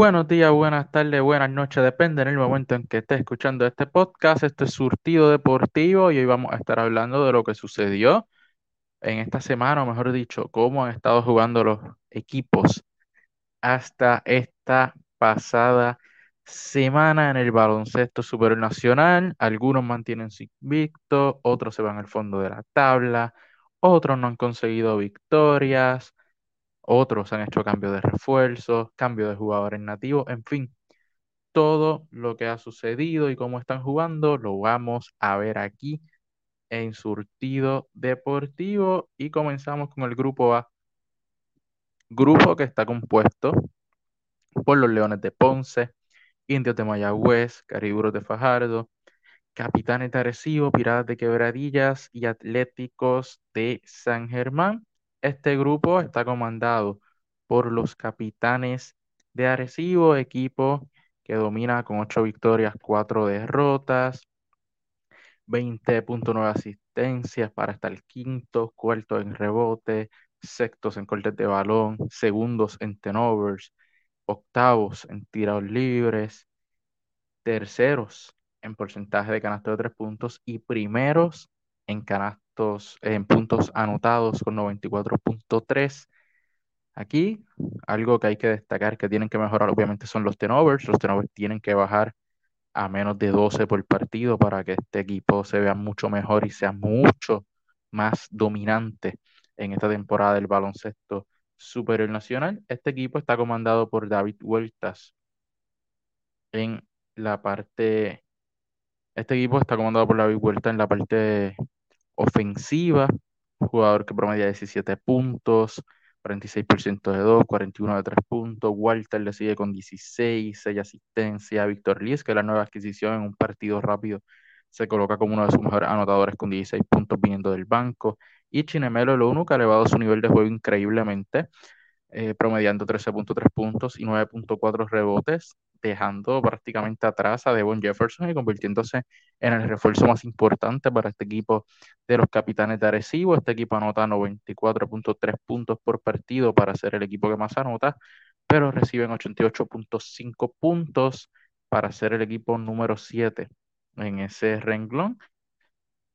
Buenos días, buenas tardes, buenas noches, depende en el momento en que estés escuchando este podcast. Este es Surtido Deportivo y hoy vamos a estar hablando de lo que sucedió en esta semana, o mejor dicho, cómo han estado jugando los equipos hasta esta pasada semana en el baloncesto superior nacional. Algunos mantienen su invicto, otros se van al fondo de la tabla, otros no han conseguido victorias. Otros han hecho cambio de refuerzos, cambio de jugadores nativos, en fin, todo lo que ha sucedido y cómo están jugando lo vamos a ver aquí en Surtido Deportivo y comenzamos con el grupo A. Grupo que está compuesto por los Leones de Ponce, Indios de Mayagüez, Cariburos de Fajardo, Capitanes de Arecibo, Piratas de Quebradillas y Atléticos de San Germán. Este grupo está comandado por los Capitanes de Arecibo, equipo que domina con 8 victorias, 4 derrotas, 20.9 asistencias para estar quinto, cuarto en rebote, sextos en cortes de balón, segundos en turnovers, octavos en tiros libres, terceros en porcentaje de canasto de tres puntos y primeros en canastos, en puntos anotados con 94.3. Aquí, algo que hay que destacar que tienen que mejorar, obviamente, son los turnovers. Los turnovers tienen que bajar a menos de 12 por partido para que este equipo se vea mucho mejor y sea mucho más dominante en esta temporada del baloncesto superior nacional. Este equipo está comandado por David Huertas en la parte. Este equipo está comandado por David Huertas en la parte ofensiva, jugador que promedia 17 puntos, 46% de 2, 41 de 3 puntos. Walter le sigue con 16, 6 asistencias. Víctor Liz, que es la nueva adquisición en un partido rápido, se coloca como uno de sus mejores anotadores con 16 puntos viniendo del banco. Y Chinemelo, lo único que ha elevado su nivel de juego increíblemente, eh, promediando 13.3 puntos y 9.4 rebotes, dejando prácticamente atrás a Devon Jefferson y convirtiéndose en el refuerzo más importante para este equipo de los capitanes de Arecibo. Este equipo anota 94.3 puntos por partido para ser el equipo que más anota, pero reciben 88.5 puntos para ser el equipo número 7 en ese renglón,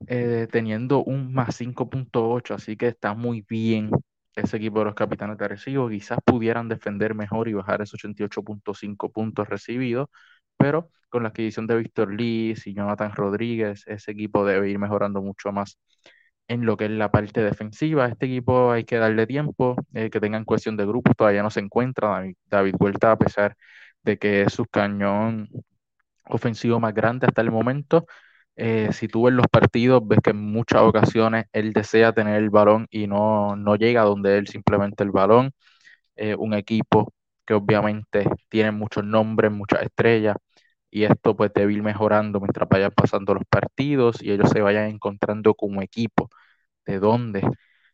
eh, teniendo un más 5.8, así que está muy bien ese equipo de los capitanes de Arecibo. Quizás pudieran defender mejor y bajar esos 88.5 puntos recibidos, pero con la adquisición de Víctor Liz y Jonathan Rodríguez, ese equipo debe ir mejorando mucho más en lo que es la parte defensiva. Este equipo hay que darle tiempo, eh, que tengan cuestión de grupo, todavía no se encuentra David, David Huerta, a pesar de que es su cañón ofensivo más grande hasta el momento. Eh, si tú ves los partidos, ves que en muchas ocasiones él desea tener el balón y no, no llega donde él simplemente el balón. Eh, un equipo que obviamente tiene muchos nombres, muchas estrellas, y esto pues debe ir mejorando mientras vayan pasando los partidos y ellos se vayan encontrando como equipo. De dónde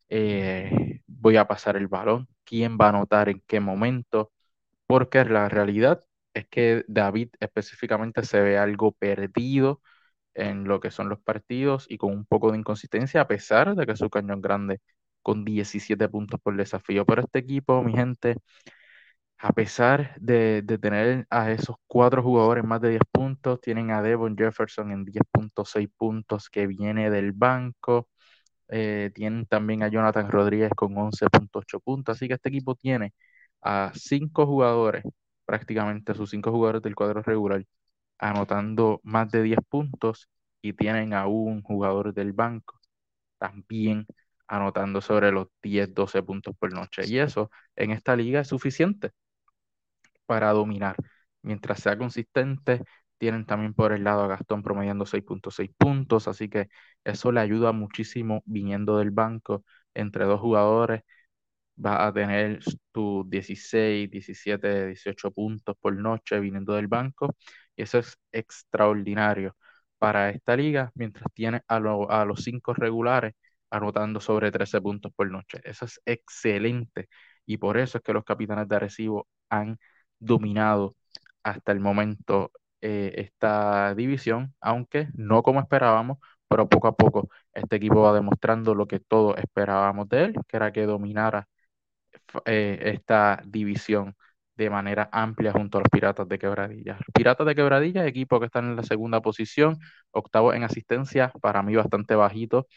eh, voy a pasar el balón, quién va a anotar en qué momento, porque la realidad es que David específicamente se ve algo perdido en lo que son los partidos y con un poco de inconsistencia, a pesar de que su cañón grande con 17 puntos por desafío. Pero este equipo, mi gente, a pesar de, tener a esos cuatro jugadores más de 10 puntos, tienen a Devon Jefferson en 10.6 puntos que viene del banco. Eh, tienen también a Jonathan Rodríguez con 11.8 puntos. Así que este equipo tiene a cinco jugadores, prácticamente sus cinco jugadores del cuadro regular, anotando más de 10 puntos y tienen a un jugador del banco también anotando sobre los 10, 12 puntos por noche. Y eso en esta liga es suficiente para dominar. Mientras sea consistente, tienen también por el lado a Gastón promediando 6.6 puntos, así que eso le ayuda muchísimo viniendo del banco entre dos jugadores va a tener tus 16, 17, 18 puntos por noche viniendo del banco. Eso es extraordinario para esta liga, mientras tiene a, a los cinco regulares anotando sobre 13 puntos por noche. Eso es excelente. Y por eso es que los capitanes de Arecibo han dominado hasta el momento eh, esta división, aunque no como esperábamos, pero poco a poco este equipo va demostrando lo que todos esperábamos de él, que era que dominara eh, esta división de manera amplia junto a los Piratas de Quebradilla. Piratas de Quebradilla, equipo que está en la segunda posición, octavo en asistencia, para mí bastante bajito.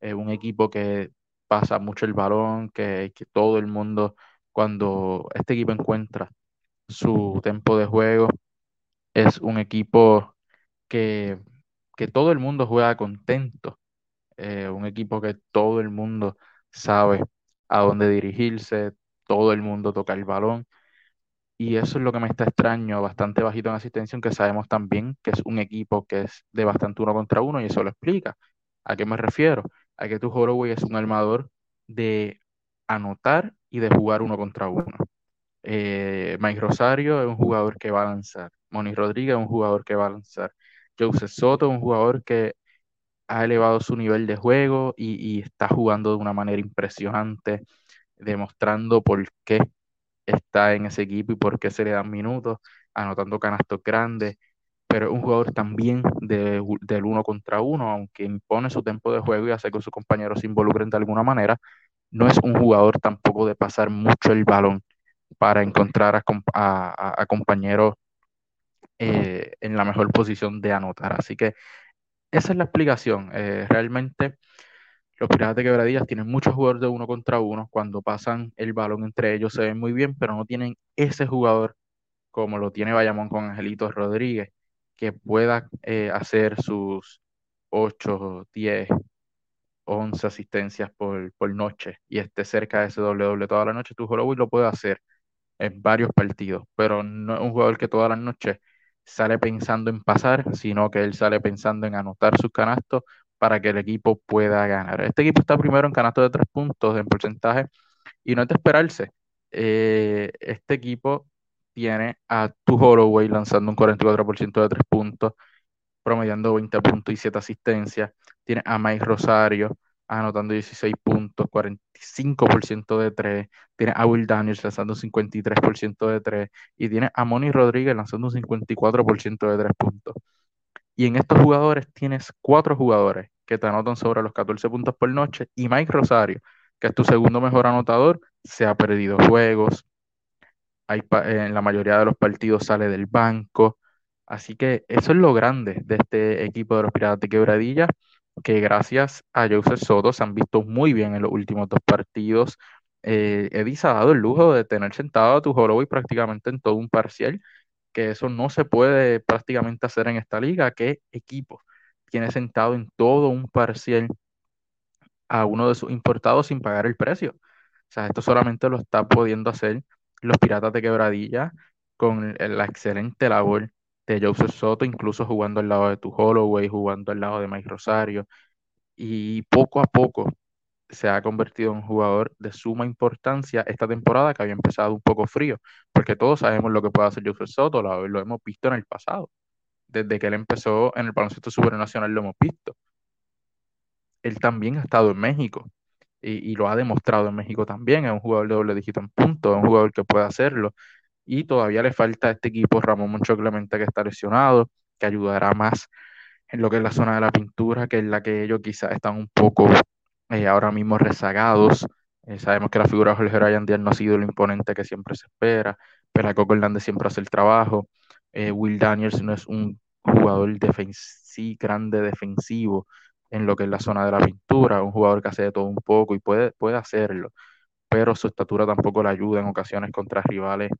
Es un equipo que pasa mucho el balón, que, que todo el mundo, cuando este equipo encuentra su tempo de juego, es un equipo que, que todo el mundo juega contento. Eh, un equipo que todo el mundo sabe a dónde dirigirse, todo el mundo toca el balón. Y eso es lo que me está extraño, bastante bajito en asistencia, aunque sabemos también que es un equipo que es de bastante uno contra uno y eso lo explica. ¿A qué me refiero? A que tu Holloway es un armador de anotar y de jugar uno contra uno. Eh, Mike Rosario es un jugador que va a lanzar. Moni Rodríguez es un jugador que va a lanzar. Joseph Soto es un jugador que ha elevado su nivel de juego y, y está jugando de una manera impresionante, demostrando por qué está en ese equipo y por qué se le dan minutos, anotando canastos grandes, pero es un jugador también de, del uno contra uno, aunque impone su tiempo de juego y hace que sus compañeros se involucren de alguna manera, no es un jugador tampoco de pasar mucho el balón para encontrar a, compañeros eh, en la mejor posición de anotar. Así que esa es la explicación. Eh, realmente los Piratas de Quebradillas tienen muchos jugadores de uno contra uno. Cuando pasan el balón entre ellos se ven muy bien, pero no tienen ese jugador como lo tiene Bayamón con Angelito Rodríguez, que pueda eh, hacer sus 8, 10, 11 asistencias por, por, noche y esté cerca de ese doble doble toda la noche. Tu y lo puede hacer en varios partidos, pero no es un jugador que todas las noches sale pensando en pasar, sino que él sale pensando en anotar sus canastos para que el equipo pueda ganar. Este equipo está primero en canastos de tres puntos en porcentaje y no es de esperarse. Eh, este equipo tiene a Tu Holloway lanzando un 44% de tres puntos, promediando 20 puntos y 7 asistencias. Tiene a Mike Rosario anotando 16 puntos, 45% de 3. Tiene a Will Daniels lanzando un 53% de 3. Y tiene a Moni Rodríguez lanzando un 54% de 3 puntos. Y en estos jugadores tienes cuatro jugadores que te anotan sobre los 14 puntos por noche. Y Mike Rosario, que es tu segundo mejor anotador, se ha perdido juegos. Hay, en la mayoría de los partidos sale del banco. Así que eso es lo grande de este equipo de los Piratas de Quebradilla que gracias a Joseph Soto se han visto muy bien en los últimos dos partidos. Eh, Eddie ha dado el lujo de tener sentado a tu Holloway prácticamente en todo un parcial, que eso no se puede prácticamente hacer en esta liga. ¿Qué equipo tiene sentado en todo un parcial a uno de sus importados sin pagar el precio? O sea, esto solamente lo está pudiendo hacer los Piratas de Quebradilla con la excelente labor de Joseph Soto, incluso jugando al lado de tu Holloway, jugando al lado de Mike Rosario. Y poco a poco se ha convertido en un jugador de suma importancia esta temporada que había empezado un poco frío, porque todos sabemos lo que puede hacer Joseph Soto, lo, hemos visto en el pasado. Desde que él empezó en el baloncesto supernacional lo hemos visto. Él también ha estado en México y, y, lo ha demostrado en México también. Es un jugador de doble dígito en punto, es un jugador que puede hacerlo y todavía le falta a este equipo Ramón Moncho Clemente que está lesionado, que ayudará más en lo que es la zona de la pintura, que es la que ellos quizás están un poco eh, ahora mismo rezagados. Eh, sabemos que la figura de Jorge Ryan no ha sido lo imponente que siempre se espera, pero Coco Hernández siempre hace el trabajo. Eh, Will Daniels no es un jugador grande defensivo en lo que es la zona de la pintura, un jugador que hace de todo un poco y puede, puede hacerlo, pero su estatura tampoco le ayuda en ocasiones contra rivales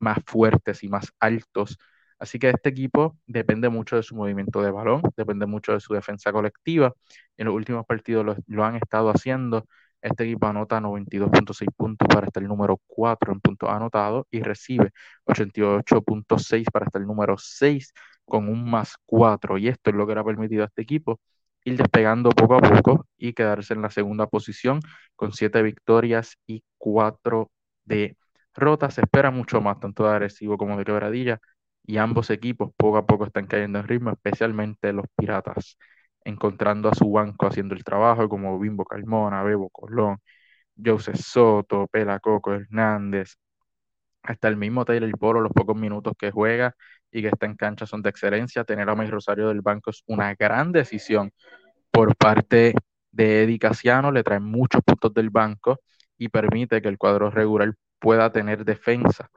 más fuertes y más altos. Así que este equipo depende mucho de su movimiento de balón, depende mucho de su defensa colectiva. En los últimos partidos lo, han estado haciendo. Este equipo anota 92.6 puntos para estar el número 4 en puntos anotados y recibe 88.6 para estar el número 6 con un más 4. Y esto es lo que le ha permitido a este equipo ir despegando poco a poco y quedarse en la segunda posición con 7 victorias y 4 de Rota se espera mucho más, tanto de agresivo como de quebradilla, y ambos equipos poco a poco están cayendo en ritmo, especialmente los Piratas, encontrando a su banco haciendo el trabajo, como Bimbo Calmona, Bebo Colón, Joseph Soto, Pela Coco Hernández, hasta el mismo Taylor Polo, los pocos minutos que juega y que está en cancha son de excelencia. Tener a May Rosario del banco es una gran decisión por parte de Eddie Casiano, le trae muchos puntos del banco y permite que el cuadro regular pueda tener defensa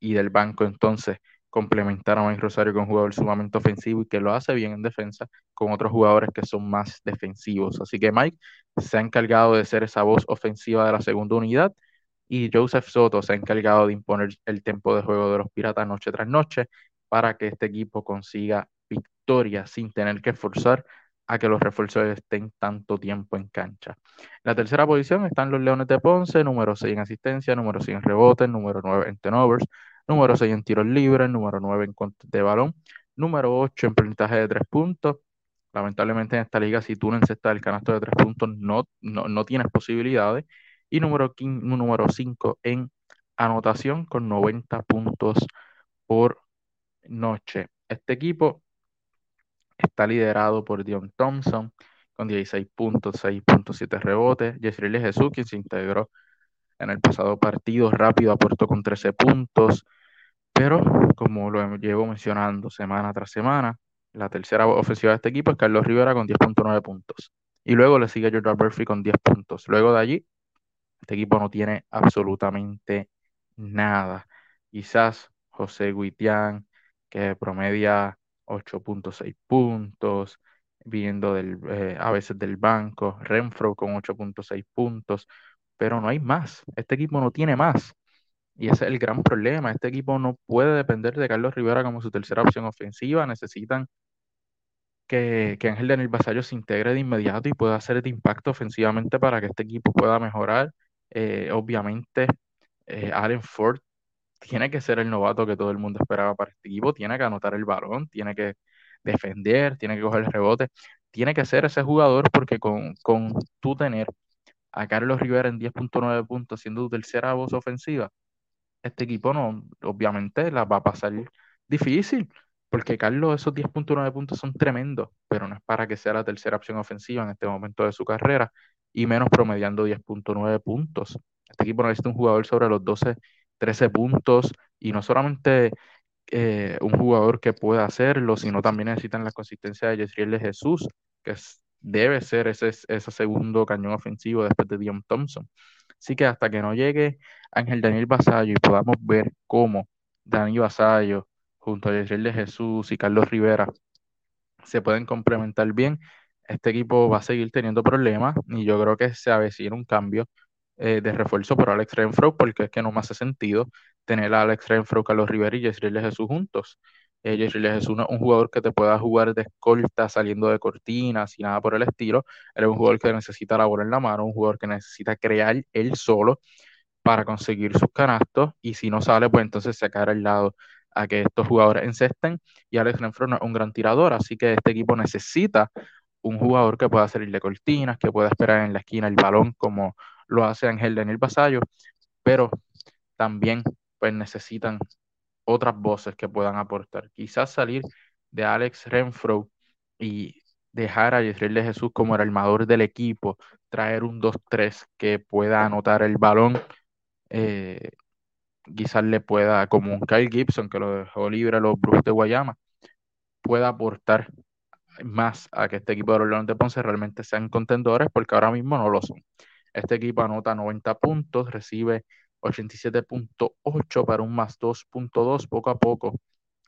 y del banco entonces complementar a Mike Rosario con un jugador sumamente ofensivo y que lo hace bien en defensa con otros jugadores que son más defensivos. Así que Mike se ha encargado de ser esa voz ofensiva de la segunda unidad y Joseph Soto se ha encargado de imponer el tempo de juego de los Piratas noche tras noche para que este equipo consiga victoria sin tener que forzar a que los refuerzos estén tanto tiempo en cancha. En la tercera posición están los Leones de Ponce, número 6 en asistencia, número 6 en rebotes, número 9 en turnovers, número 6 en tiros libres, número 9 en de balón, número 8 en porcentaje de 3 puntos. Lamentablemente en esta liga, si tú no encestas el canasto de 3 puntos, no, no, tienes posibilidades. Y número, número 5 en anotación con 90 puntos por noche. Este equipo está liderado por Dion Thompson con 16 puntos, 6.7 rebotes. Jeffrey Jesús, quien se integró en el pasado partido, rápido aportó con 13 puntos. Pero, como lo llevo mencionando semana tras semana, la tercera ofensiva de este equipo es Carlos Rivera con 10.9 puntos. Y luego le sigue Jordan Murphy con 10 puntos. Luego de allí, este equipo no tiene absolutamente nada. Quizás José Guitián, que promedia 8.6 puntos, viendo del, eh, a veces del banco, Renfro con 8.6 puntos, pero no hay más. Este equipo no tiene más. Y ese es el gran problema. Este equipo no puede depender de Carlos Rivera como su tercera opción ofensiva. Necesitan que, que Ángel Daniel Basayo se integre de inmediato y pueda hacer de impacto ofensivamente para que este equipo pueda mejorar. Eh, obviamente, eh, Allen Ford tiene que ser el novato que todo el mundo esperaba para este equipo. Tiene que anotar el balón, tiene que defender, tiene que coger el rebote. Tiene que ser ese jugador porque con, con tú tener a Carlos Rivera en 10.9 puntos siendo tercera voz ofensiva, este equipo no, obviamente la va a pasar difícil, porque Carlos esos 10.9 puntos son tremendos, pero no es para que sea la tercera opción ofensiva en este momento de su carrera, y menos promediando 10.9 puntos. Este equipo necesita un jugador sobre los 12, 13 puntos, y no solamente eh, un jugador que pueda hacerlo, sino también necesitan la consistencia de Yesriel de Jesús, que debe ser ese, ese segundo cañón ofensivo después de Dion Thompson. Así que hasta que no llegue Ángel Daniel Basayo y podamos ver cómo Dani Basayo junto a Yesriel de Jesús y Carlos Rivera se pueden complementar bien, este equipo va a seguir teniendo problemas y yo creo que se avecina un cambio eh, de refuerzo por Alex Renfro porque es que no me hace sentido tener a Alex Renfro, Carlos Rivera y Yesriel de Jesús juntos. Eh, es un jugador que te pueda jugar de escolta saliendo de cortinas y nada por el estilo. Él es un jugador que necesita la bola en la mano, un jugador que necesita crear él solo para conseguir sus canastos y si no sale, pues entonces sacar al lado a que estos jugadores encesten y Alex Renfro es un gran tirador, así que este equipo necesita un jugador que pueda salir de cortinas, que pueda esperar en la esquina el balón como lo hace Ángel Daniel Basayo, pero también pues necesitan otras voces que puedan aportar. Quizás salir de Alex Renfro y dejar a Yesriel de Jesús como el armador del equipo, traer un 2-3 que pueda anotar el balón, eh, quizás le pueda, como un Kyle Gibson que lo dejó libre a los Brujos de Guayama, pueda aportar más a que este equipo de los Leones de Ponce realmente sean contendores, porque ahora mismo no lo son. Este equipo anota 90 puntos, recibe 87.8 para un más 2.2 poco a poco.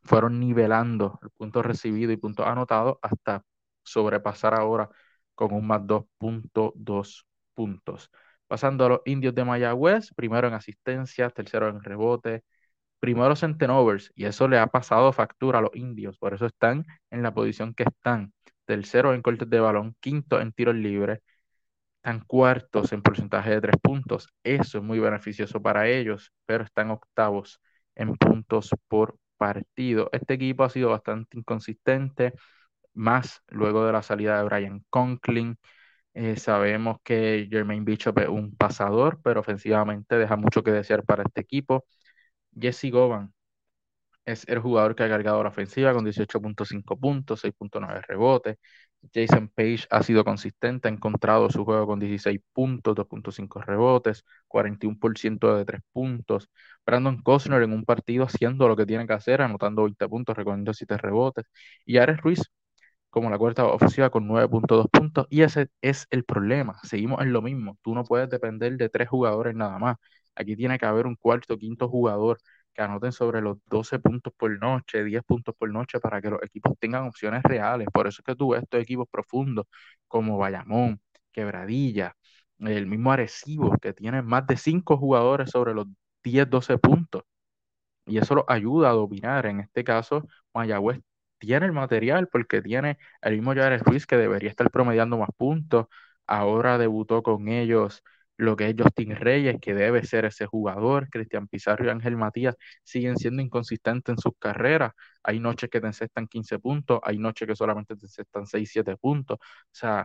Fueron nivelando el punto recibido y punto anotado hasta sobrepasar ahora con un más 2.2 puntos. Pasando a los indios de Mayagüez, primero en asistencia, tercero en rebote, primero en tenovers, y eso le ha pasado factura a los indios, por eso están en la posición que están. Tercero en cortes de balón, quinto en tiros libres, están cuartos en porcentaje de tres puntos. Eso es muy beneficioso para ellos, pero están octavos en puntos por partido. Este equipo ha sido bastante inconsistente, más luego de la salida de Brian Conklin. Eh, sabemos que Jermaine Bishop es un pasador, pero ofensivamente deja mucho que desear para este equipo. Jesse Govan es el jugador que ha cargado la ofensiva con 18.5 puntos, 6.9 rebotes. Jason Page ha sido consistente, ha encontrado su juego con 16 puntos, 2.5 rebotes, 41% de 3 puntos. Brandon Costner en un partido haciendo lo que tiene que hacer, anotando 20 puntos, recogiendo 7 rebotes. Y Ares Ruiz como la cuarta ofensiva con 9.2 puntos. Y ese es el problema. Seguimos en lo mismo. Tú no puedes depender de tres jugadores nada más. Aquí tiene que haber un cuarto, quinto jugador que anoten sobre los 12 puntos por noche, 10 puntos por noche, para que los equipos tengan opciones reales. Por eso es que tú ves estos equipos profundos como Bayamón, Quebradilla, el mismo Arecibo, que tienen más de 5 jugadores sobre los 10, 12 puntos. Y eso los ayuda a dominar. En este caso, Mayagüez tiene el material porque tiene el mismo Jared Ruiz que debería estar promediando más puntos. Ahora debutó con ellos lo que es Justin Reyes, que debe ser ese jugador. Cristian Pizarro y Ángel Matías siguen siendo inconsistentes en sus carreras. Hay noches que te encestan 15 puntos, hay noches que solamente te encestan 6, 7 puntos. O sea,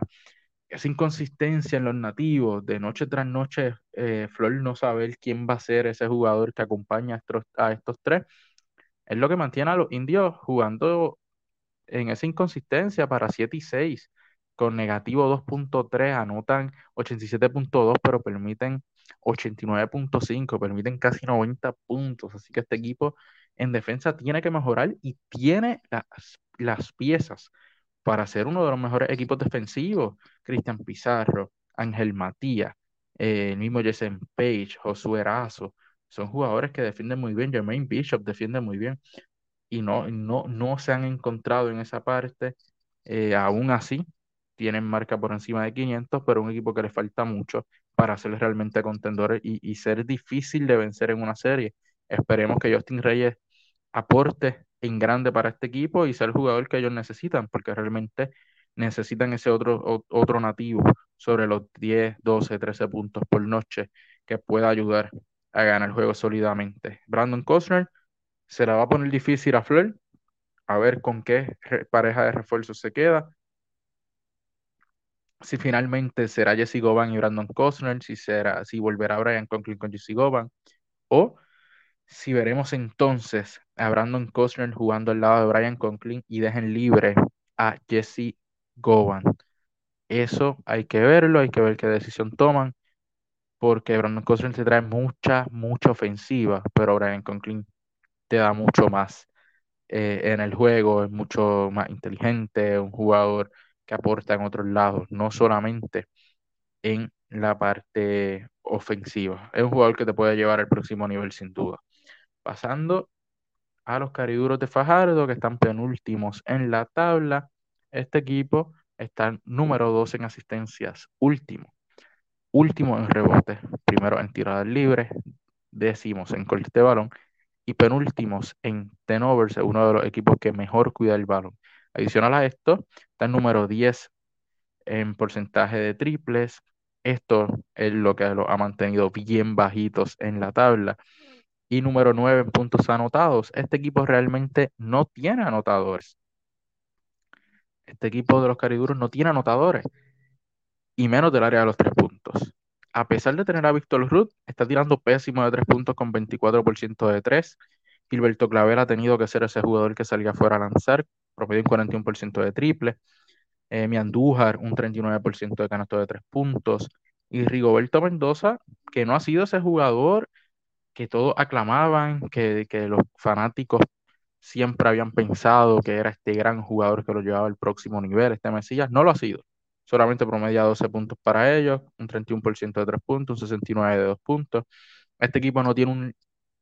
esa inconsistencia en los nativos, de noche tras noche, eh, Flor no saber quién va a ser ese jugador que acompaña a estos, a estos tres, es lo que mantiene a los indios jugando en esa inconsistencia para 7 y 6 con negativo 2.3, anotan 87.2, pero permiten 89.5, permiten casi 90 puntos. Así que este equipo en defensa tiene que mejorar y tiene las, las piezas para ser uno de los mejores equipos defensivos. Cristian Pizarro, Ángel Matías, eh, el mismo Jason Page, Josué Erazo, son jugadores que defienden muy bien. Jermaine Bishop defiende muy bien y no, no, no se han encontrado en esa parte. Eh, aún así, tienen marca por encima de 500, pero un equipo que le falta mucho para ser realmente contendores y, ser difícil de vencer en una serie. Esperemos que Justin Reyes aporte en grande para este equipo y sea el jugador que ellos necesitan, porque realmente necesitan ese otro, otro nativo sobre los 10, 12, 13 puntos por noche que pueda ayudar a ganar el juego sólidamente. Brandon Costner se la va a poner difícil a Fleur, a ver con qué pareja de refuerzos se queda si finalmente será Jesse Goban y Brandon Costner, si será, si volverá Brian Conklin con Jesse Goban, o si veremos entonces a Brandon Costner jugando al lado de Brian Conklin y dejen libre a Jesse Goban. Eso hay que verlo, hay que ver qué decisión toman, porque Brandon Costner te trae mucha, mucha ofensiva, pero Brian Conklin te da mucho más eh, en el juego, es mucho más inteligente, un jugador que aporta en otros lados, no solamente en la parte ofensiva. Es un jugador que te puede llevar al próximo nivel sin duda. Pasando a los cariduros de Fajardo, que están penúltimos en la tabla. Este equipo está número 2 en asistencias, último. Último en rebotes, primero en tiradas libres, décimos en corte de balón y penúltimos en tenovers, uno de los equipos que mejor cuida el balón. Adicional a esto, está el número 10 en porcentaje de triples. Esto es lo que lo ha mantenido bien bajitos en la tabla. Y número 9 en puntos anotados. Este equipo realmente no tiene anotadores. Este equipo de los cariduros no tiene anotadores. Y menos del área de los tres puntos. A pesar de tener a Víctor Ruth, está tirando pésimo de tres puntos con 24% de tres. Gilberto Claver ha tenido que ser ese jugador que salga fuera a lanzar promedio un 41% de triple. Eh, mi Andújar, un 39% de canasto de tres puntos. Y Rigoberto Mendoza, que no ha sido ese jugador que todos aclamaban, que, que los fanáticos siempre habían pensado que era este gran jugador que lo llevaba al próximo nivel, este Mesías, no lo ha sido. Solamente promedia 12 puntos para ellos, un 31% de tres puntos, un 69% de dos puntos. Este equipo no tiene un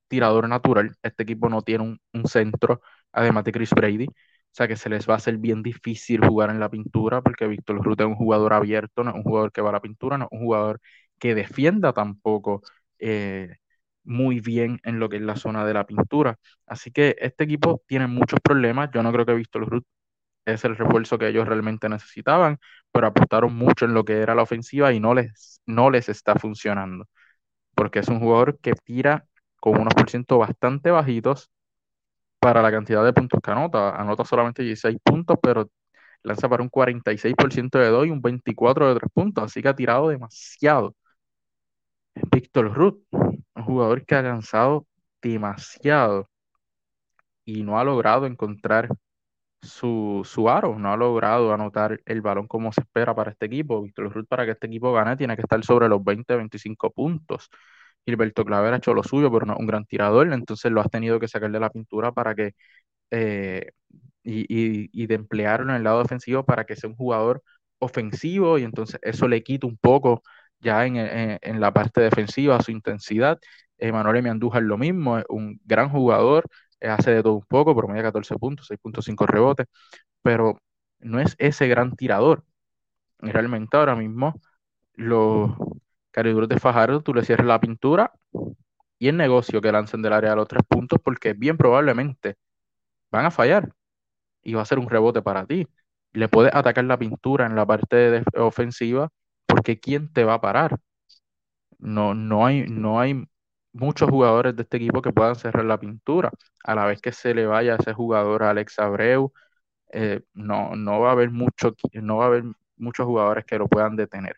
tirador natural, este equipo no tiene un, un centro, además de Chris Brady. O sea que se les va a hacer bien difícil jugar en la pintura porque Víctor Ruth es un jugador abierto, no es un jugador que va a la pintura, no es un jugador que defienda tampoco eh, muy bien en lo que es la zona de la pintura. Así que este equipo tiene muchos problemas. Yo no creo que Víctor Ruth es el refuerzo que ellos realmente necesitaban, pero apostaron mucho en lo que era la ofensiva y no les, no les está funcionando. Porque es un jugador que tira con unos por ciento bastante bajitos para la cantidad de puntos que anota. Anota solamente 16 puntos, pero lanza para un 46% de 2 y un 24% de 3 puntos, así que ha tirado demasiado. Víctor Ruth, un jugador que ha lanzado demasiado y no ha logrado encontrar su, su aro, no ha logrado anotar el balón como se espera para este equipo. Víctor Ruth, para que este equipo gane, tiene que estar sobre los 20-25 puntos. Gilberto Claver ha hecho lo suyo, pero no un gran tirador, entonces lo has tenido que sacar de la pintura para que eh, y, de emplearlo en el lado defensivo para que sea un jugador ofensivo y entonces eso le quita un poco ya en, la parte defensiva su intensidad Emanuel Andújar lo mismo, es un gran jugador, hace de todo un poco, promedia 14 puntos, 6.5 rebotes, pero no es ese gran tirador. realmente ahora mismo los cariduros de Fajardo, tú le cierras la pintura y el negocio que lancen del área a los tres puntos, porque bien probablemente van a fallar y va a ser un rebote para ti. Le puedes atacar la pintura en la parte ofensiva, porque ¿quién te va a parar? No, no, hay, no hay muchos jugadores de este equipo que puedan cerrar la pintura. A la vez que se le vaya a ese jugador Alex Abreu, eh, no, no va a haber mucho, no va a haber muchos jugadores que lo puedan detener.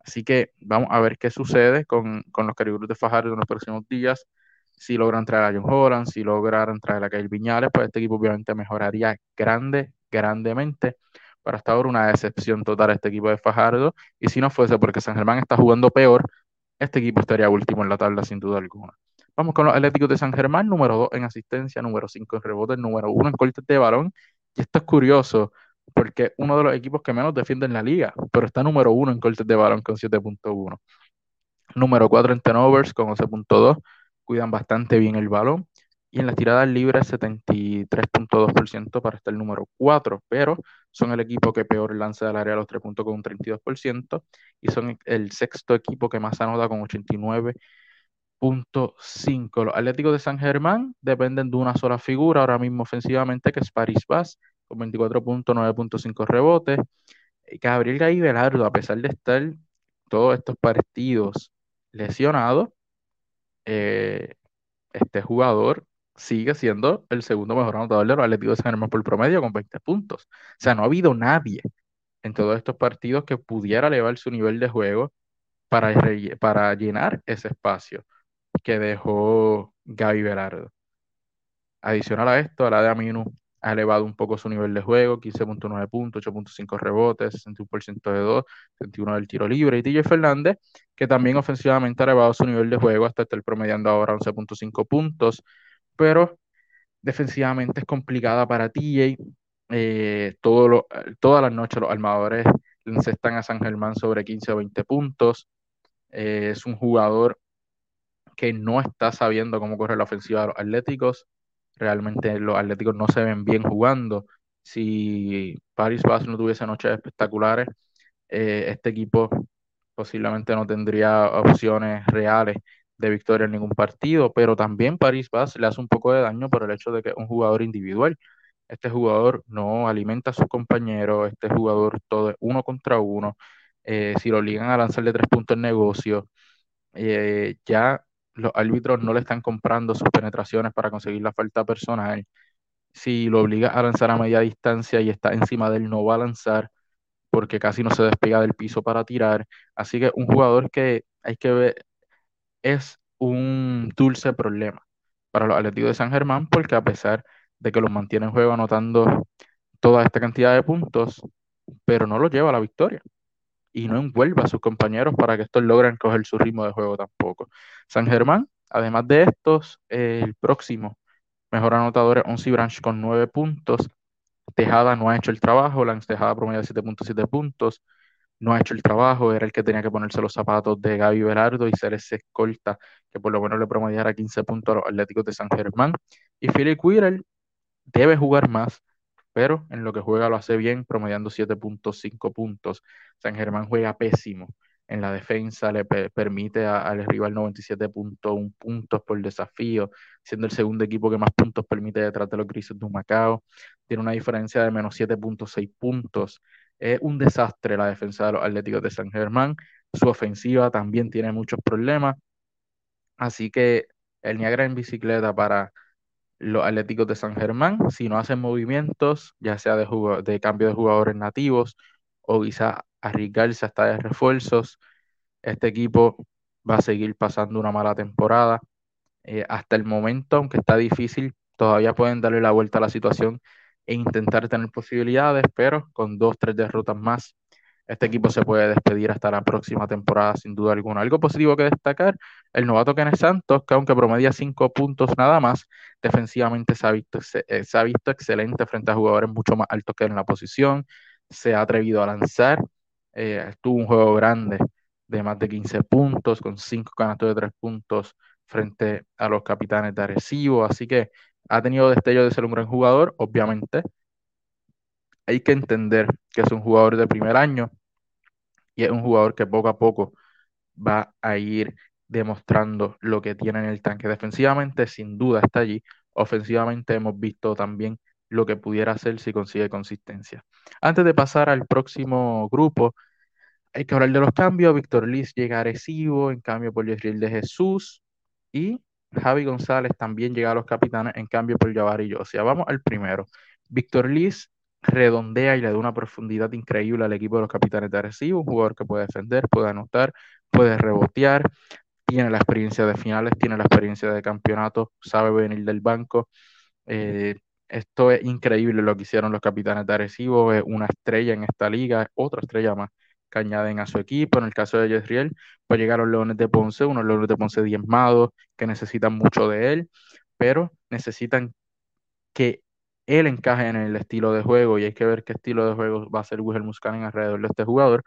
Así que vamos a ver qué sucede con, los Cariburos de Fajardo en los próximos días. Si logran traer a John Holland, si logran traer a Kyle Viñales, pues este equipo obviamente mejoraría grande, grandemente. Para hasta ahora una decepción total este equipo de Fajardo. Y si no fuese porque San Germán está jugando peor, este equipo estaría último en la tabla sin duda alguna. Vamos con los Atléticos de San Germán, número 2 en asistencia, número 5 en rebote, número 1 en cortes de balón. Y esto es curioso, porque uno de los equipos que menos defiende en la liga, pero está número 1 en cortes de balón con 7.1. Número 4 en turnovers con 11.2. Cuidan bastante bien el balón. Y en las tiradas libres 73.2% para estar número 4, pero son el equipo que peor lanza del área a los 3 puntos con un 32% y son el sexto equipo que más anota con 89.5. Los Atléticos de San Germán dependen de una sola figura ahora mismo ofensivamente que es Paris Bass con 24.9.5 rebotes. Gabriel Gay Velardo, a pesar de estar todos estos partidos lesionados, eh, este jugador sigue siendo el segundo mejor anotador de los Atléticos de San Germán por promedio con 20 puntos. O sea, no ha habido nadie en todos estos partidos que pudiera elevar su nivel de juego para, para llenar ese espacio que dejó Gaby Velardo. Adicional a esto, la de Aminu ha elevado un poco su nivel de juego, 15.9 puntos, 8.5 rebotes, 61% de 2, 71 del tiro libre. Y TJ Fernández, que también ofensivamente ha elevado su nivel de juego hasta estar promediando ahora 11.5 puntos, pero defensivamente es complicada para TJ. Eh, todas las noches los armadores le encestan a San Germán sobre 15 o 20 puntos. Eh, es un jugador que no está sabiendo cómo correr la ofensiva de los Atléticos. Realmente los Atléticos no se ven bien jugando. Si Paris Bass no tuviese noches espectaculares, eh, este equipo posiblemente no tendría opciones reales de victoria en ningún partido, pero también Paris Bass le hace un poco de daño por el hecho de que es un jugador individual. Este jugador no alimenta a sus compañeros, este jugador todo es uno contra uno. Eh, si lo obligan a lanzarle tres puntos en negocio, eh, ya los árbitros no le están comprando sus penetraciones para conseguir la falta personal. Si lo obliga a lanzar a media distancia y está encima de él, no va a lanzar porque casi no se despega del piso para tirar. Así que un jugador que hay que ver, es un dulce problema para los Atléticos de San Germán porque a pesar de que los mantiene en juego anotando toda esta cantidad de puntos, pero no los lleva a la victoria y no envuelve a sus compañeros para que estos logren coger su ritmo de juego tampoco. San Germán, además de estos, el próximo mejor anotador es Onsi Branch con 9 puntos. Tejada no ha hecho el trabajo, Lance Tejada promedio 7.7 puntos no ha hecho el trabajo, era el que tenía que ponerse los zapatos de Gaby Velardo y ser ese escolta que por lo menos le promediara 15 puntos a los Atléticos de San Germán. Y Philip Whittle debe jugar más, pero en lo que juega lo hace bien, promediando 7.5 puntos. San Germán juega pésimo en la defensa, le permite al rival 97.1 puntos por desafío, siendo el segundo equipo que más puntos permite detrás de los Grises de Macao. Tiene una diferencia de menos 7.6 puntos es un desastre la defensa de los Atléticos de San Germán. Su ofensiva también tiene muchos problemas. Así que el Niagara en bicicleta para los Atléticos de San Germán, si no hacen movimientos, ya sea de, de cambio de jugadores nativos o quizá arriesgarse hasta de refuerzos, este equipo va a seguir pasando una mala temporada. Eh, hasta el momento, aunque está difícil, todavía pueden darle la vuelta a la situación e intentar tener posibilidades, pero con dos, tres derrotas más, este equipo se puede despedir hasta la próxima temporada, sin duda alguna. Algo positivo que destacar, el novato Kenneth Santos, que aunque promedia cinco puntos nada más, defensivamente se ha visto, eh, excelente frente a jugadores mucho más altos que en la posición, se ha atrevido a lanzar, eh, estuvo un juego grande de más de 15 puntos, con cinco canastos de tres puntos frente a los capitanes de Arecibo, así que ha tenido destello de ser un gran jugador, obviamente. Hay que entender que es un jugador de primer año y es un jugador que poco a poco va a ir demostrando lo que tiene en el tanque. Defensivamente, sin duda, está allí. Ofensivamente, hemos visto también lo que pudiera hacer si consigue consistencia. Antes de pasar al próximo grupo, hay que hablar de los cambios. Víctor Liz llega agresivo, en cambio por Yesriel de Jesús. Y Javi González también llega a los capitanes, en cambio por Jabari Yosia. Vamos al primero. Víctor Liz redondea y le da una profundidad increíble al equipo de los capitanes de Arecibo, un jugador que puede defender, puede anotar, puede rebotear, tiene la experiencia de finales, tiene la experiencia de campeonato, sabe venir del banco. Eh, esto es increíble lo que hicieron los capitanes de Arecibo, es una estrella en esta liga, otra estrella más que añaden a su equipo. En el caso de Yesriel, pues llegaron Leones de Ponce, unos Leones de Ponce diezmados que necesitan mucho de él, pero necesitan que él encaje en el estilo de juego y hay que ver qué estilo de juego va a ser Wilhelm Muscanen alrededor de este jugador,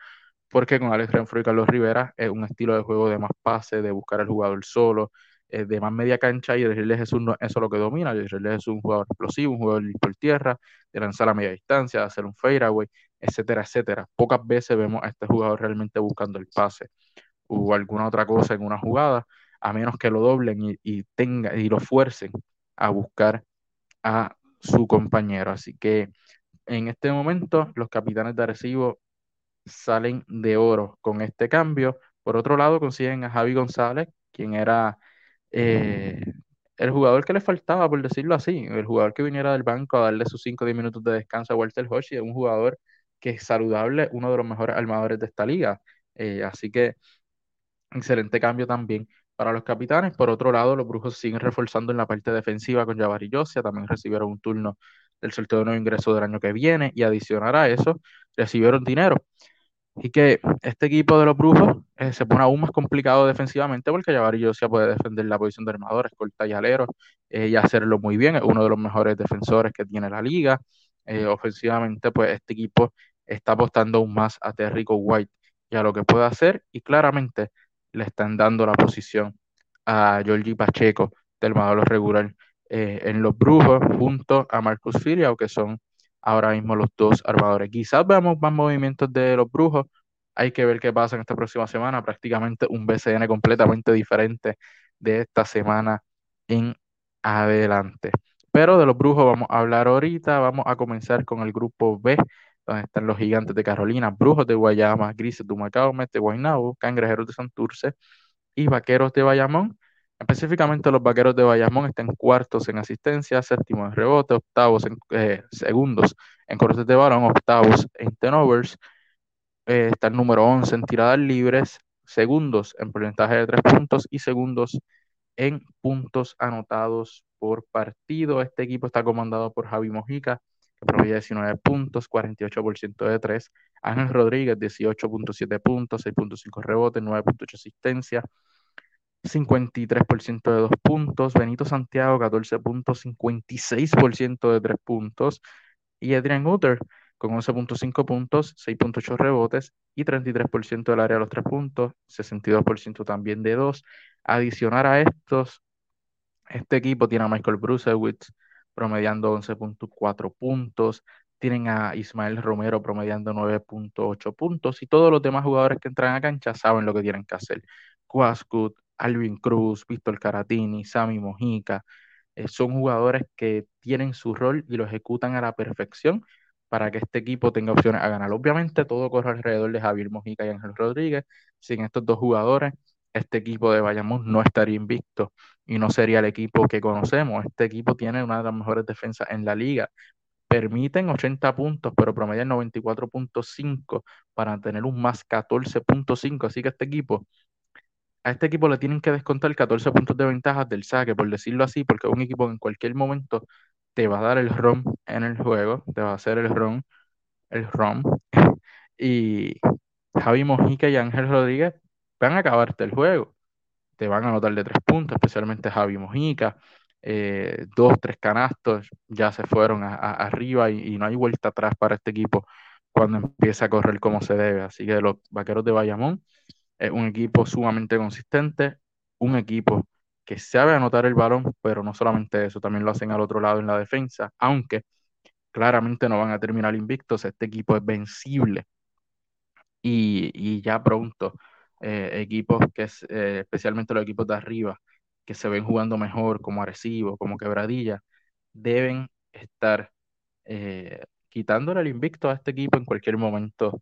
porque con Alex Renfro y Carlos Rivera es un estilo de juego de más pase, de buscar al jugador solo, eh, de más media cancha y decirle Jesús no, eso es lo que domina, decirle es un jugador explosivo, un jugador por tierra, de lanzar a media distancia, de hacer un fadeaway, etcétera, etcétera. Pocas veces vemos a este jugador realmente buscando el pase o alguna otra cosa en una jugada, a menos que lo doblen y, y tenga, y lo fuercen a buscar a su compañero. Así que en este momento los capitanes de Arecibo salen de oro con este cambio. Por otro lado, consiguen a Javi González, quien era eh, el jugador que le faltaba, por decirlo así, el jugador que viniera del banco a darle sus 5 o 10 minutos de descanso a Walter Hoshi, es un jugador que es saludable, uno de los mejores armadores de esta liga. Eh, así que excelente cambio también para los capitanes. Por otro lado, los Brujos siguen reforzando en la parte defensiva con Jabari Yosia. También recibieron un turno del sorteo de nuevo ingreso del año que viene y adicionar a eso, recibieron dinero. Y que este equipo de los Brujos eh, se pone aún más complicado defensivamente porque Jabari Yosia puede defender la posición de armador, escolta y alero eh, y hacerlo muy bien. Es uno de los mejores defensores que tiene la liga. Eh, ofensivamente, pues este equipo está apostando aún más a Terrico White y a lo que puede hacer y claramente le están dando la posición a Georgie Pacheco del modelo regular en los Brujos junto a Marcus Filiao, que son ahora mismo los dos armadores. Quizás veamos más movimientos de los Brujos. Hay que ver qué pasa en esta próxima semana. Prácticamente un BCN completamente diferente de esta semana en adelante. Pero de los Brujos vamos a hablar ahorita. Vamos a comenzar con el grupo B donde están los gigantes de Carolina, brujos de Guayama, grises de Humacao, de Guaynabo, cangrejeros de Santurce y vaqueros de Bayamón. Específicamente los vaqueros de Bayamón están cuartos en asistencia, séptimos en rebote, octavos en eh, segundos en cortes de balón, octavos en turnovers, eh, está el número 11 en tiradas libres, segundos en porcentaje de tres puntos y segundos en puntos anotados por partido. Este equipo está comandado por Javi Mojica, promedia 19 puntos, 48% de 3. Ángel Rodríguez, 18.7 puntos, 6.5 rebotes, 9.8 asistencia, 53% de 2 puntos. Benito Santiago, 14 puntos, 56% de 3 puntos. Y Adrian Uter, con 11.5 puntos, 6.8 rebotes y 33% del área de los 3 puntos, 62% también de 2. Adicionar a estos, este equipo tiene a Michael Brusewitz, promediando 11.4 puntos. Tienen a Ismael Romero promediando 9.8 puntos. Y todos los demás jugadores que entran a cancha saben lo que tienen que hacer. Quascut, Alvin Cruz, Víctor Caratini, Sammy Mojica. Eh, son jugadores que tienen su rol y lo ejecutan a la perfección para que este equipo tenga opciones a ganar. Obviamente todo corre alrededor de Javier Mojica y Ángel Rodríguez. Sin estos dos jugadores, este equipo de Bayamón no estaría invicto y no sería el equipo que conocemos. Este equipo tiene una de las mejores defensas en la liga. Permiten 80 puntos, pero promedian 94.5 para tener un más 14.5. Así que este equipo, a este equipo le tienen que descontar 14 puntos de ventaja del saque, por decirlo así, porque es un equipo que en cualquier momento te va a dar el rom en el juego, te va a hacer el rom, el rom. y Javi Mojica y Ángel Rodríguez van a acabarte el juego. Te van a anotar de tres puntos, especialmente Javi Mojica. Eh, dos, tres canastos ya se fueron arriba y, no hay vuelta atrás para este equipo cuando empieza a correr como se debe. Así que los vaqueros de Bayamón es un equipo sumamente consistente, un equipo que sabe anotar el balón, pero no solamente eso, también lo hacen al otro lado en la defensa, aunque claramente no van a terminar invictos, este equipo es vencible. Y, ya pronto eh, equipos que es, eh, especialmente los equipos de arriba, que se ven jugando mejor, como Arecibo, como Quebradilla, deben estar eh, quitándole el invicto a este equipo en cualquier momento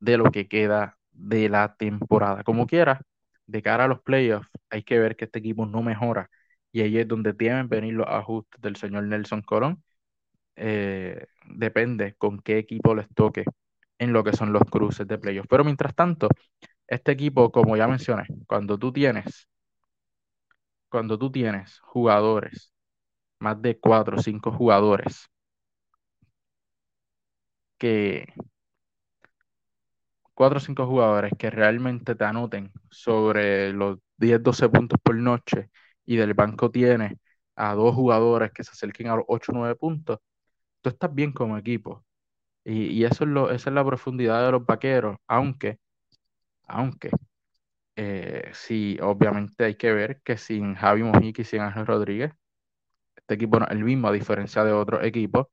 de lo que queda de la temporada. Como quiera, de cara a los playoffs, hay que ver que este equipo no mejora y ahí es donde deben venir los ajustes del señor Nelson Colón. Eh, depende con qué equipo les toque en lo que son los cruces de playoffs. Pero mientras tanto, este equipo, como ya mencioné, cuando tú tienes, cuando tú tienes jugadores, más de cuatro o cinco jugadores que cuatro o cinco jugadores que realmente te anoten sobre los 10, 12 puntos por noche y del banco tiene a dos jugadores que se acerquen a los 8 o 9 puntos, tú estás bien como equipo. Y, eso es lo, esa es la profundidad de los vaqueros, aunque, aunque, eh, obviamente hay que ver que sin Javi Mojica y sin Ángel Rodríguez, este equipo no es el mismo, a diferencia de otros equipos,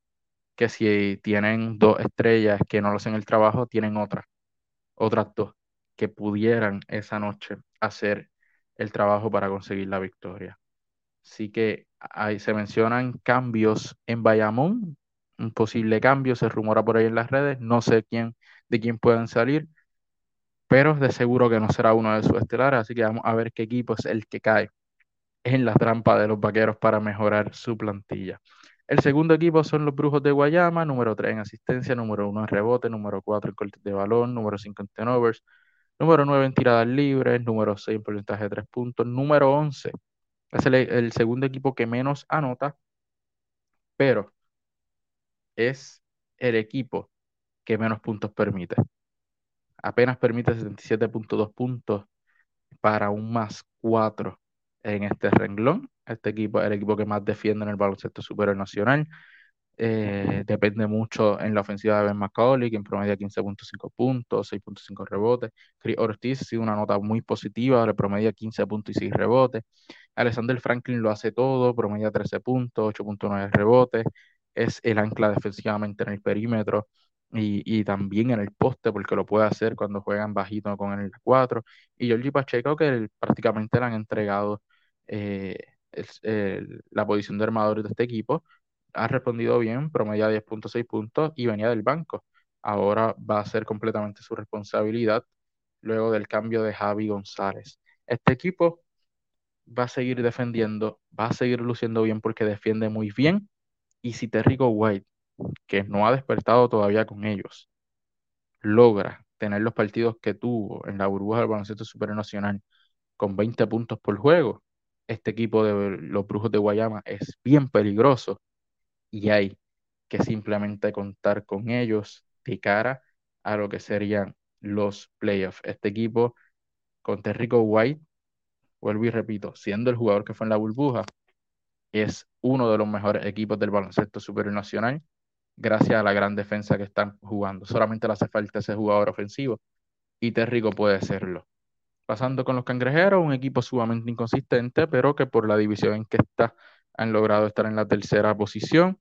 que si tienen dos estrellas que no lo hacen el trabajo, tienen otras, otras dos que pudieran esa noche hacer el trabajo para conseguir la victoria. Así que ahí se mencionan cambios en Bayamón, un posible cambio, se rumora por ahí en las redes, no sé quién, de quién pueden salir, pero de seguro que no será uno de sus estelares, así que vamos a ver qué equipo es el que cae en la trampa de los vaqueros para mejorar su plantilla. El segundo equipo son los Brujos de Guayama, número 3 en asistencia, número 1 en rebote, número 4 en cortes de balón, número 5 en turnovers, número 9 en tiradas libres, número 6 en porcentaje de 3 puntos, número 11 es el segundo equipo que menos anota, pero es el equipo que menos puntos permite. Apenas permite 77.2 puntos para un más 4 en este renglón. Este equipo es el equipo que más defiende en el baloncesto superior nacional. Eh, depende mucho en la ofensiva de Ben McCauley, que en promedio 15.5 puntos, 6.5 rebotes. Chris Ortiz ha sido una nota muy positiva, le promedia 15 puntos y 6 rebotes. Alexander Franklin lo hace todo, promedia 13 puntos, 8.9 rebotes. Es el ancla defensivamente en el perímetro y, también en el poste, porque lo puede hacer cuando juegan bajito con el 4. Y Georgie Pacheco, que prácticamente le han entregado eh, la posición de armador de este equipo, ha respondido bien, promedia 10.6 puntos y venía del banco. Ahora va a ser completamente su responsabilidad luego del cambio de Javi González. Este equipo va a seguir defendiendo, va a seguir luciendo bien porque defiende muy bien. Y si Terrico White, que no ha despertado todavía con ellos, logra tener los partidos que tuvo en la burbuja del baloncesto supernacional con 20 puntos por juego, este equipo de los Brujos de Guayama es bien peligroso y hay que simplemente contar con ellos de cara a lo que serían los playoffs. Este equipo con Terrico White, vuelvo y repito, siendo el jugador que fue en la burbuja, es uno de los mejores equipos del baloncesto superior nacional, gracias a la gran defensa que están jugando. Solamente le hace falta ese jugador ofensivo y Terrico puede serlo. Pasando con los cangrejeros, un equipo sumamente inconsistente, pero que por la división en que está han logrado estar en la tercera posición.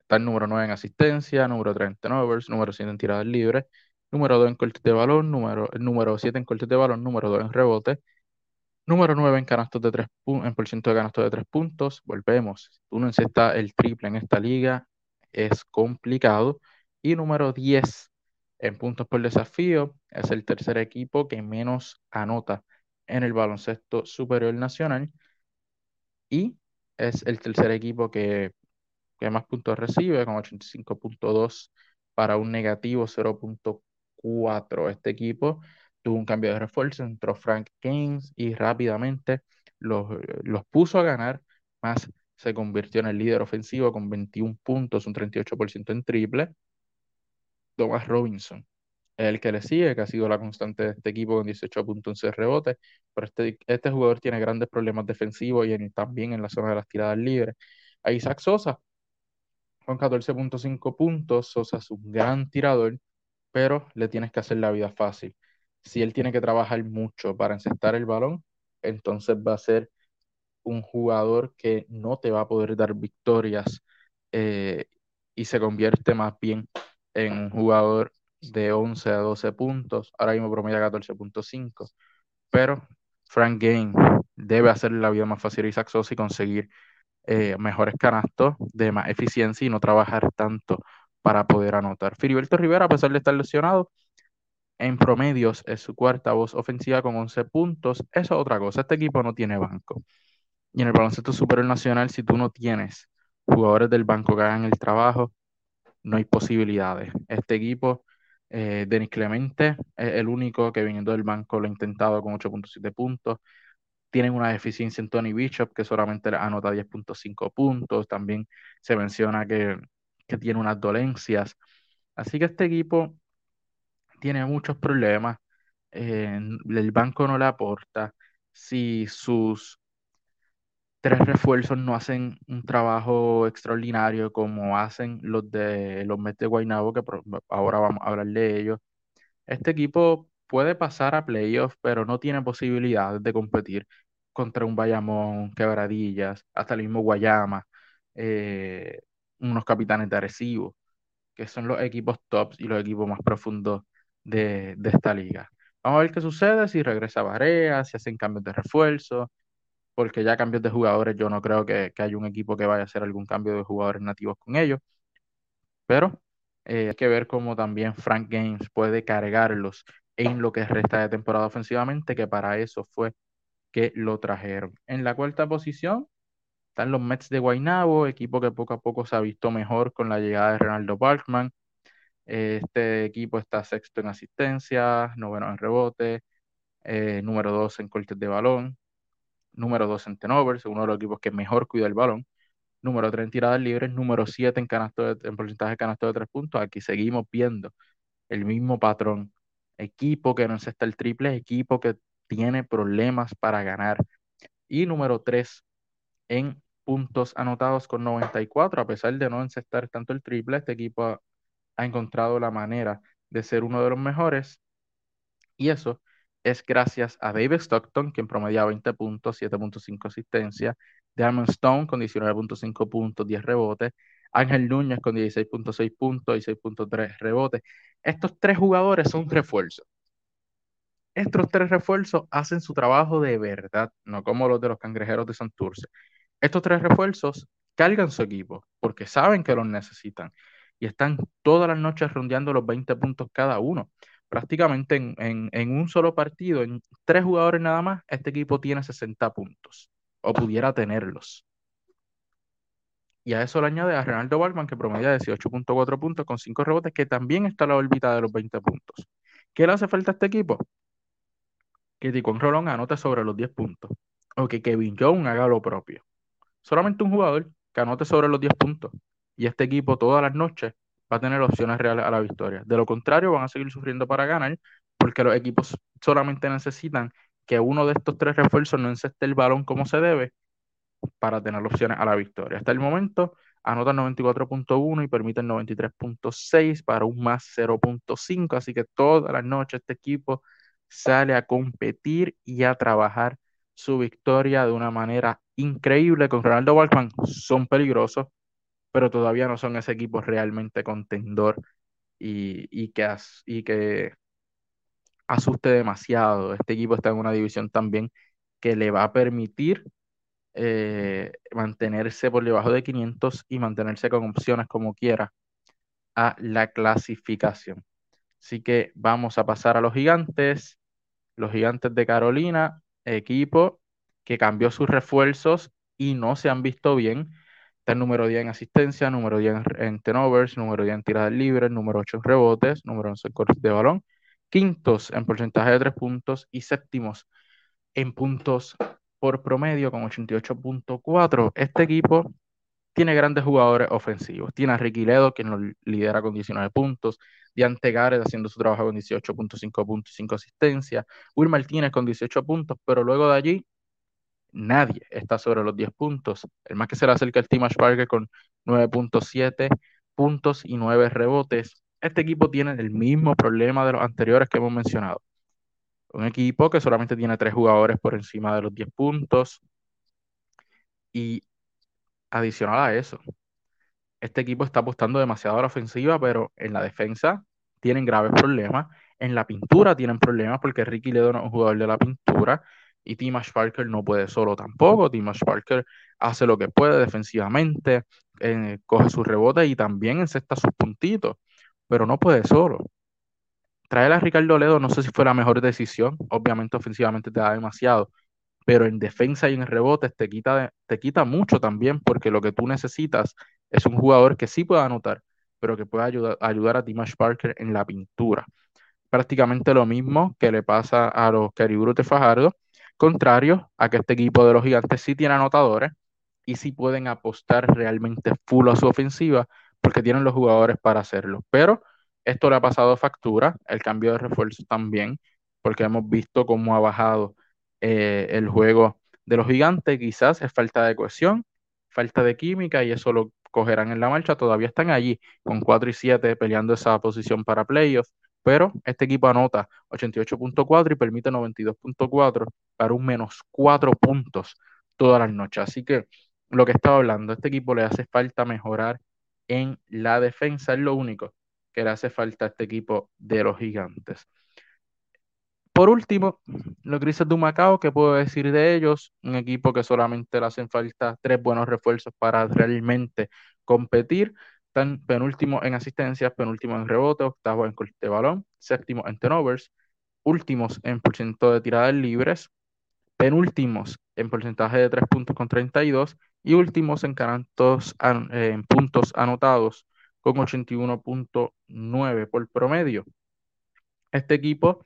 Está el número 9 en asistencia, número 3 en turnovers, número 7 en tiradas libres, número 2 en cortes de balón, número, número 7 en cortes de balón, número 2 en rebote, número 9 en canastos de 3 en por ciento de canastos de 3 puntos. Volvemos. Uno encesta el triple en esta liga, es complicado. Y número 10 en puntos por desafío, es el tercer equipo que menos anota en el baloncesto superior nacional. Y es el tercer equipo que, más puntos recibe, con 85.2 para un negativo 0.4. Este equipo tuvo un cambio de refuerzo, entró Frank Keynes y rápidamente los, los puso a ganar, más se convirtió en el líder ofensivo con 21 puntos, un 38% en triple. Thomas Robinson, el que le sigue, que ha sido la constante de este equipo con 18.11 rebotes, pero este, este jugador tiene grandes problemas defensivos y también en la zona de las tiradas libres. A Isaac Sosa, con 14.5 puntos, Sosa es un gran tirador, pero le tienes que hacer la vida fácil. Si él tiene que trabajar mucho para encestar el balón, entonces va a ser un jugador que no te va a poder dar victorias eh, y se convierte más bien en un jugador de 11 a 12 puntos, ahora mismo promedia 14.5, pero Frank Game debe hacerle la vida más fácil a Isaac Sosa y conseguir eh, mejores canastos de más eficiencia y no trabajar tanto para poder anotar. Filiberto Rivera, a pesar de estar lesionado, en promedios es su cuarta voz ofensiva con 11 puntos. Eso es otra cosa. Este equipo no tiene banco. Y en el baloncesto superior nacional, si tú no tienes jugadores del banco que hagan el trabajo, no hay posibilidades. Este equipo, eh, Denis Clemente, es el único que viniendo del banco lo ha intentado con 8.7 puntos. Tienen una deficiencia en Tony Bishop, que solamente anota 10.5 puntos. También se menciona que, que tiene unas dolencias. Así que este equipo tiene muchos problemas, eh, el banco no le aporta, si sus tres refuerzos no hacen un trabajo extraordinario como hacen los de los Mets de Guaynabo, que ahora vamos a hablar de ellos, este equipo puede pasar a playoffs, pero no tiene posibilidades de competir contra un Bayamón, Quebradillas, hasta el mismo Guayama, eh, unos capitanes de Arecibo, que son los equipos tops y los equipos más profundos de, esta liga. Vamos a ver qué sucede, si regresa Barea, si hacen cambios de refuerzo, porque ya cambios de jugadores yo no creo que, que haya un equipo que vaya a hacer algún cambio de jugadores nativos con ellos. Pero eh, hay que ver cómo también Frank Games puede cargarlos en lo que resta de temporada ofensivamente, que para eso fue que lo trajeron. En la cuarta posición están los Mets de Guaynabo, equipo que poco a poco se ha visto mejor con la llegada de Ronaldo Barkman. Este equipo está sexto en asistencia, noveno en rebote, eh, número dos en cortes de balón, número dos en turnovers, uno de los equipos que mejor cuida el balón, número tres en tiradas libres, número siete en, canasto en porcentaje de canasto de tres puntos. Aquí seguimos viendo el mismo patrón. Equipo que no encesta el triple, equipo que tiene problemas para ganar. Y número tres en puntos anotados con 94, a pesar de no encestar tanto el triple, este equipo ha encontrado la manera de ser uno de los mejores. Y eso es gracias a David Stockton, quien promedia 20 puntos, 7.5 asistencia, Diamond Stone con 19.5 puntos, 10 rebotes, Ángel Núñez con 16.6 puntos y 6.3 rebotes. Estos tres jugadores son refuerzos. Estos tres refuerzos hacen su trabajo de verdad, no como los de los cangrejeros de Santurce. Estos tres refuerzos cargan su equipo porque saben que los necesitan y están todas las noches rondeando los 20 puntos cada uno. Prácticamente en, un solo partido, en tres jugadores nada más, este equipo tiene 60 puntos, o pudiera tenerlos. Y a eso le añade a Ronaldo Balman, que promedia 18.4 puntos con 5 rebotes, que también está a la órbita de los 20 puntos. ¿Qué le hace falta a este equipo? Que Ticón Rolón anote sobre los 10 puntos. O que Kevin Jones haga lo propio. Solamente un jugador que anote sobre los 10 puntos y este equipo todas las noches va a tener opciones reales a la victoria. De lo contrario, van a seguir sufriendo para ganar porque los equipos solamente necesitan que uno de estos tres refuerzos no enceste el balón como se debe para tener opciones a la victoria. Hasta el momento anotan 94.1 y permiten 93.6 para un más 0.5, así que todas las noches este equipo sale a competir y a trabajar su victoria de una manera increíble. Con Ronaldo Balkman son peligrosos, pero todavía no son ese equipo realmente contendor y, que, y que asuste demasiado. Este equipo está en una división también que le va a permitir eh, mantenerse por debajo de 500 y mantenerse con opciones como quiera a la clasificación. Así que vamos a pasar a los gigantes. Los gigantes de Carolina, equipo que cambió sus refuerzos y no se han visto bien. Está el número 10 en asistencia, número 10 en, turnovers, número 10 en tiradas libres, número 8 en rebotes, número 11 en cortes de balón, quintos en porcentaje de 3 puntos y séptimos en puntos por promedio con 88.4. Este equipo tiene grandes jugadores ofensivos. Tiene a Ricky Ledo, quien lo lidera con 19 puntos. Diante Gareth haciendo su trabajo con 18.5 puntos y 5 asistencias. Will Martínez con 18 puntos, pero luego de allí nadie está sobre los 10 puntos. El más que se le acerca el Team Parker con 9.7 puntos y 9 rebotes. Este equipo tiene el mismo problema de los anteriores que hemos mencionado. Un equipo que solamente tiene 3 jugadores por encima de los 10 puntos. Y adicional a eso, este equipo está apostando demasiado a la ofensiva, pero en la defensa tienen graves problemas. En la pintura tienen problemas porque Ricky Ledo no es un jugador de la pintura y Timash Parker no puede solo tampoco. Timash Parker hace lo que puede defensivamente, coge sus rebotes y también encesta sus puntitos, pero no puede solo. Traer a Ricardo Ledo no sé si fue la mejor decisión, obviamente ofensivamente te da demasiado, pero en defensa y en rebotes te quita, te quita mucho también porque lo que tú necesitas es un jugador que sí pueda anotar, pero que pueda ayudar, ayudar a Dimash Parker en la pintura. Prácticamente lo mismo que le pasa a los Cariburu de Fajardo, contrario a que este equipo de los gigantes sí tiene anotadores y sí pueden apostar realmente full a su ofensiva porque tienen los jugadores para hacerlo. Pero esto le ha pasado factura, el cambio de refuerzo también, porque hemos visto cómo ha bajado eh, el juego de los gigantes, quizás es falta de cohesión, falta de química y eso lo cogerán en la marcha, todavía están allí con 4 y 7 peleando esa posición para playoffs, pero este equipo anota 88.4 y permite 92.4 para un menos 4 puntos todas las noches. Así que lo que estaba hablando, este equipo le hace falta mejorar en la defensa, es lo único que le hace falta a este equipo de los gigantes. Por último, los Grises de Macao, ¿qué puedo decir de ellos? Un equipo que solamente le hacen falta tres buenos refuerzos para realmente competir. Están penúltimo en asistencias, penúltimo en rebote, octavo en corte de balón, séptimo en turnovers, últimos en porcentaje de tiradas libres, penúltimos en porcentaje de tres puntos con 32 y últimos en, en puntos anotados con 81.9 por promedio. Este equipo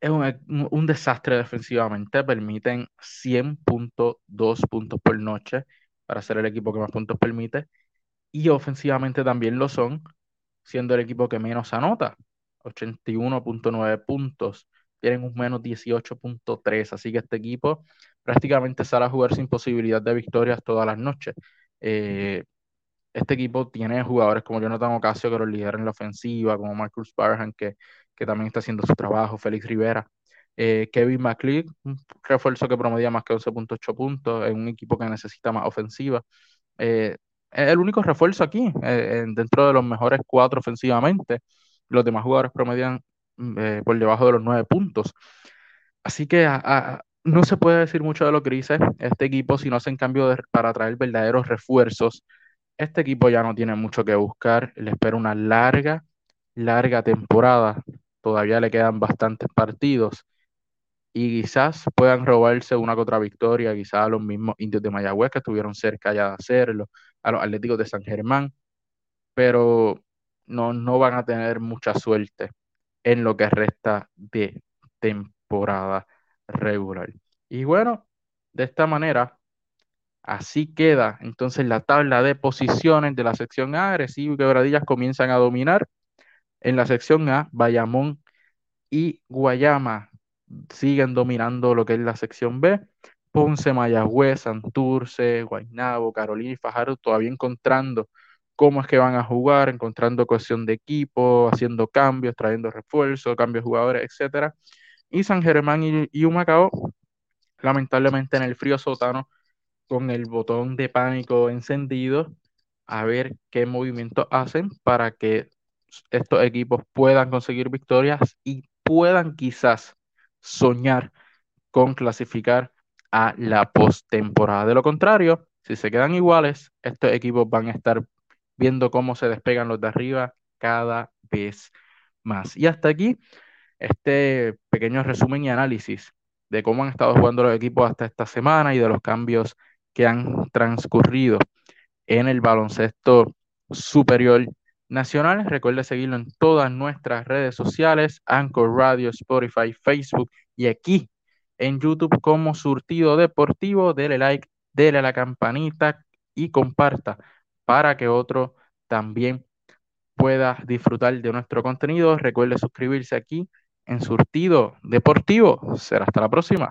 es un, desastre defensivamente, permiten 100.2 puntos por noche para ser el equipo que más puntos permite, y ofensivamente también lo son, siendo el equipo que menos anota, 81.9 puntos, tienen un menos 18.3, así que este equipo prácticamente sale a jugar sin posibilidad de victorias todas las noches. Eh, este equipo tiene jugadores como Jonathan Ocasio que los lideran en la ofensiva, como Marcus Barham que que también está haciendo su trabajo, Félix Rivera. Eh, Kevin McLeod, un refuerzo que promedia más que 11.8 puntos en un equipo que necesita más ofensiva. Eh, es el único refuerzo aquí, eh, dentro de los mejores cuatro ofensivamente. Los demás jugadores promedian mm, por debajo de los nueve puntos. Así que no se puede decir mucho de lo que dice este equipo si no hacen cambio para traer verdaderos refuerzos. Este equipo ya no tiene mucho que buscar. Le espera una larga, larga temporada todavía le quedan bastantes partidos y quizás puedan robarse una contra victoria, quizás a los mismos indios de Mayagüez que estuvieron cerca ya de hacerlo, a los atléticos de San Germán, pero no, no van a tener mucha suerte en lo que resta de temporada regular. Y bueno, de esta manera, así queda entonces la tabla de posiciones de la sección A. Recibo y Quebradillas comienzan a dominar en la sección A, Bayamón y Guayama siguen dominando lo que es la sección B. Ponce, Mayagüez, Santurce, Guaynabo, Carolina y Fajardo todavía encontrando cómo es que van a jugar, encontrando cohesión de equipo, haciendo cambios, trayendo refuerzos, cambios de jugadores, etc. Y San Germán y, y Humacao, lamentablemente en el frío sótano, con el botón de pánico encendido, a ver qué movimientos hacen para que estos equipos puedan conseguir victorias y puedan quizás soñar con clasificar a la postemporada. De lo contrario, si se quedan iguales, estos equipos van a estar viendo cómo se despegan los de arriba cada vez más. Y hasta aquí este pequeño resumen y análisis de cómo han estado jugando los equipos hasta esta semana y de los cambios que han transcurrido en el baloncesto superior nacionales. Recuerde seguirlo en todas nuestras redes sociales, Anchor Radio, Spotify, Facebook y aquí en YouTube como Surtido Deportivo. Dele like, dele a la campanita y comparta para que otro también pueda disfrutar de nuestro contenido. Recuerde suscribirse aquí en Surtido Deportivo. Será hasta la próxima.